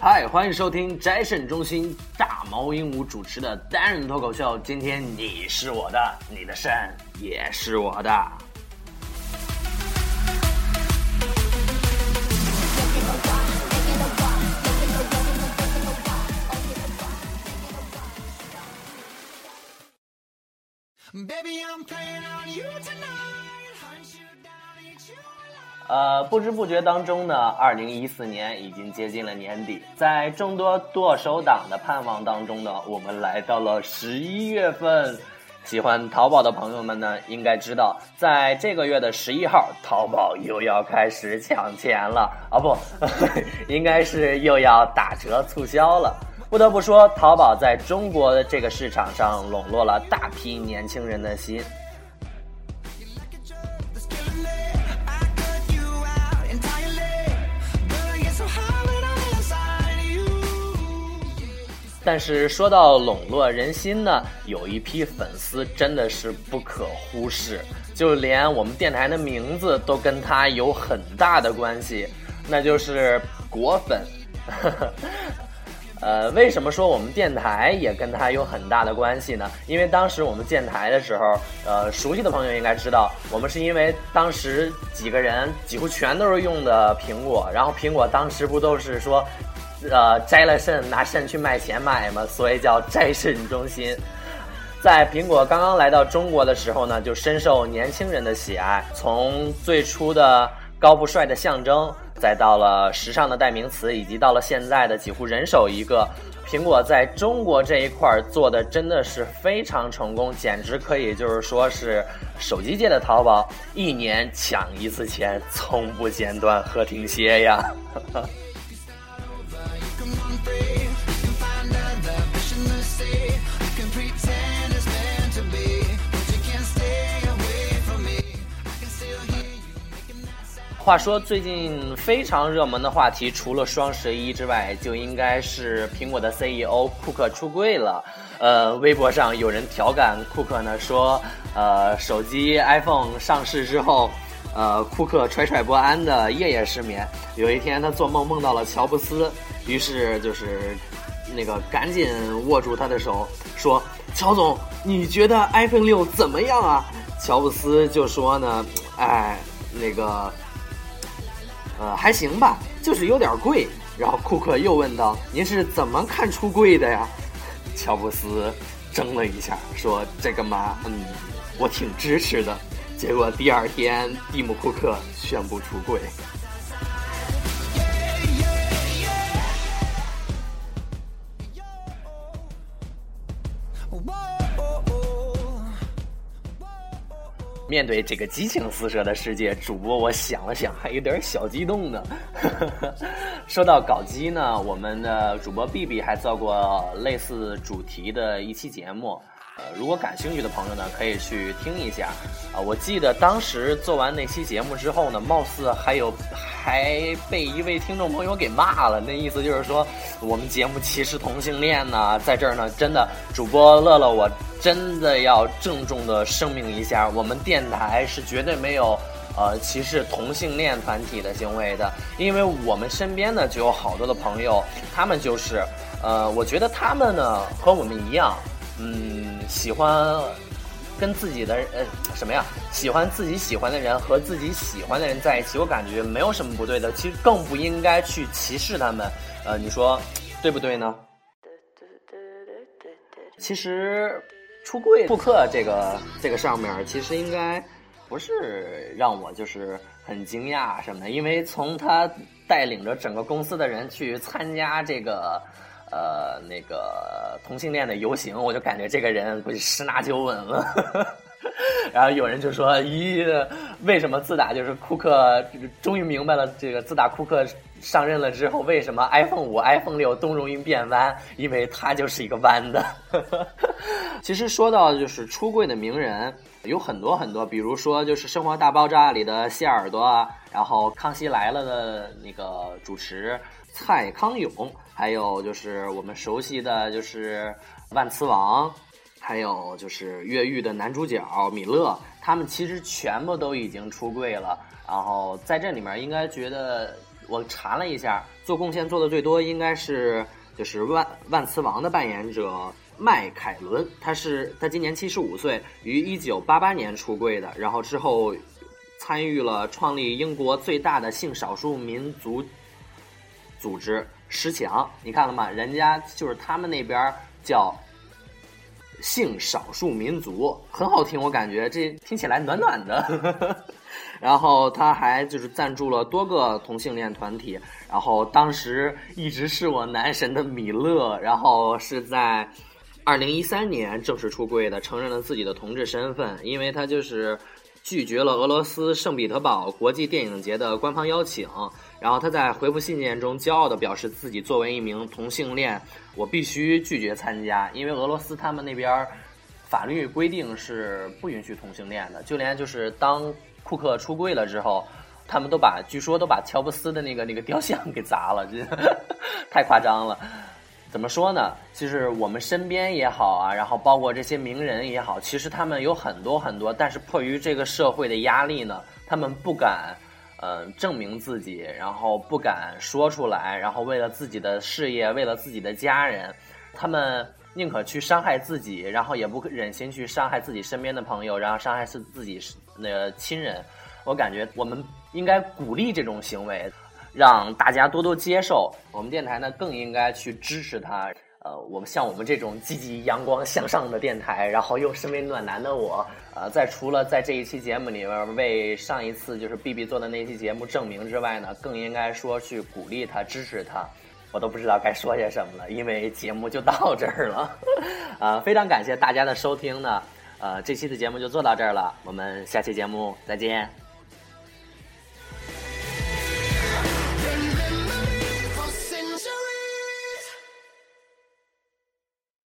嗨，欢迎收听宅肾中心大毛鹦鹉主持的单人脱口秀。今天你是我的，你的肾也是我的。Baby, I'm playing on you tonight. 呃，不知不觉当中呢，二零一四年已经接近了年底，在众多剁手党的盼望当中呢，我们来到了十一月份。喜欢淘宝的朋友们呢，应该知道，在这个月的十一号，淘宝又要开始抢钱了啊！不，应该是又要打折促销了。不得不说，淘宝在中国的这个市场上笼络了大批年轻人的心。但是说到笼络人心呢，有一批粉丝真的是不可忽视，就连我们电台的名字都跟他有很大的关系，那就是果粉。呃，为什么说我们电台也跟他有很大的关系呢？因为当时我们建台的时候，呃，熟悉的朋友应该知道，我们是因为当时几个人几乎全都是用的苹果，然后苹果当时不都是说。呃，摘了肾拿肾去卖钱卖嘛，所以叫摘肾中心。在苹果刚刚来到中国的时候呢，就深受年轻人的喜爱。从最初的高富帅的象征，再到了时尚的代名词，以及到了现在的几乎人手一个，苹果在中国这一块做的真的是非常成功，简直可以就是说是手机界的淘宝，一年抢一次钱，从不间断和停歇呀。话说最近非常热门的话题，除了双十一之外，就应该是苹果的 CEO 库克出柜了。呃，微博上有人调侃库克呢，说，呃，手机 iPhone 上市之后，呃，库克惴惴不安的夜夜失眠。有一天他做梦梦到了乔布斯，于是就是那个赶紧握住他的手，说：“乔总，你觉得 iPhone 六怎么样啊？”乔布斯就说呢，哎，那个。呃，还行吧，就是有点贵。然后库克又问道：“您是怎么看出贵的呀？” 乔布斯怔了一下，说：“这个嘛，嗯，我挺支持的。”结果第二天，蒂姆·库克宣布出柜。面对这个激情四射的世界，主播我想了想，还有点小激动呢。说到搞基呢，我们的主播 B B 还做过类似主题的一期节目。呃，如果感兴趣的朋友呢，可以去听一下。啊，我记得当时做完那期节目之后呢，貌似还有还被一位听众朋友给骂了。那意思就是说，我们节目歧视同性恋呢。在这儿呢，真的，主播乐乐，我真的要郑重的声明一下，我们电台是绝对没有呃 歧视同性恋团体的行为的。因为我们身边呢就有好多的朋友，他们就是，呃，我觉得他们呢和我们一样。嗯，喜欢跟自己的呃什么呀？喜欢自己喜欢的人和自己喜欢的人在一起，我感觉没有什么不对的。其实更不应该去歧视他们。呃，你说对不对呢？其实出柜复刻这个这个上面，其实应该不是让我就是很惊讶什么的，因为从他带领着整个公司的人去参加这个。呃，那个同性恋的游行，我就感觉这个人估计十拿九稳了。然后有人就说：“咦，为什么自打就是库克终于明白了，这个自打库克上任了之后，为什么 iPhone 五、iPhone 六都容易变弯？因为它就是一个弯的。”其实说到就是出柜的名人有很多很多，比如说就是《生活大爆炸》里的谢耳朵啊，然后《康熙来了》的那个主持蔡康永。还有就是我们熟悉的就是万磁王，还有就是越狱的男主角米勒，他们其实全部都已经出柜了。然后在这里面，应该觉得我查了一下，做贡献做的最多应该是就是万万磁王的扮演者迈凯伦，他是他今年七十五岁，于一九八八年出柜的，然后之后参与了创立英国最大的性少数民族组织十强，你看了吗？人家就是他们那边叫。性少数民族很好听，我感觉这听起来暖暖的。然后他还就是赞助了多个同性恋团体。然后当时一直是我男神的米勒，然后是在二零一三年正式出柜的，承认了自己的同志身份，因为他就是拒绝了俄罗斯圣彼得堡国际电影节的官方邀请。然后他在回复信件中骄傲地表示，自己作为一名同性恋，我必须拒绝参加，因为俄罗斯他们那边法律规定是不允许同性恋的。就连就是当库克出柜了之后，他们都把据说都把乔布斯的那个那个雕像给砸了，这 太夸张了。怎么说呢？其实我们身边也好啊，然后包括这些名人也好，其实他们有很多很多，但是迫于这个社会的压力呢，他们不敢。嗯，证明自己，然后不敢说出来，然后为了自己的事业，为了自己的家人，他们宁可去伤害自己，然后也不忍心去伤害自己身边的朋友，然后伤害是自己那个亲人。我感觉我们应该鼓励这种行为，让大家多多接受。我们电台呢，更应该去支持他。呃，我们像我们这种积极、阳光、向上的电台，然后又身为暖男的我，呃，在除了在这一期节目里面为上一次就是 B B 做的那期节目证明之外呢，更应该说去鼓励他、支持他。我都不知道该说些什么了，因为节目就到这儿了。啊，非常感谢大家的收听呢。呃，这期的节目就做到这儿了，我们下期节目再见。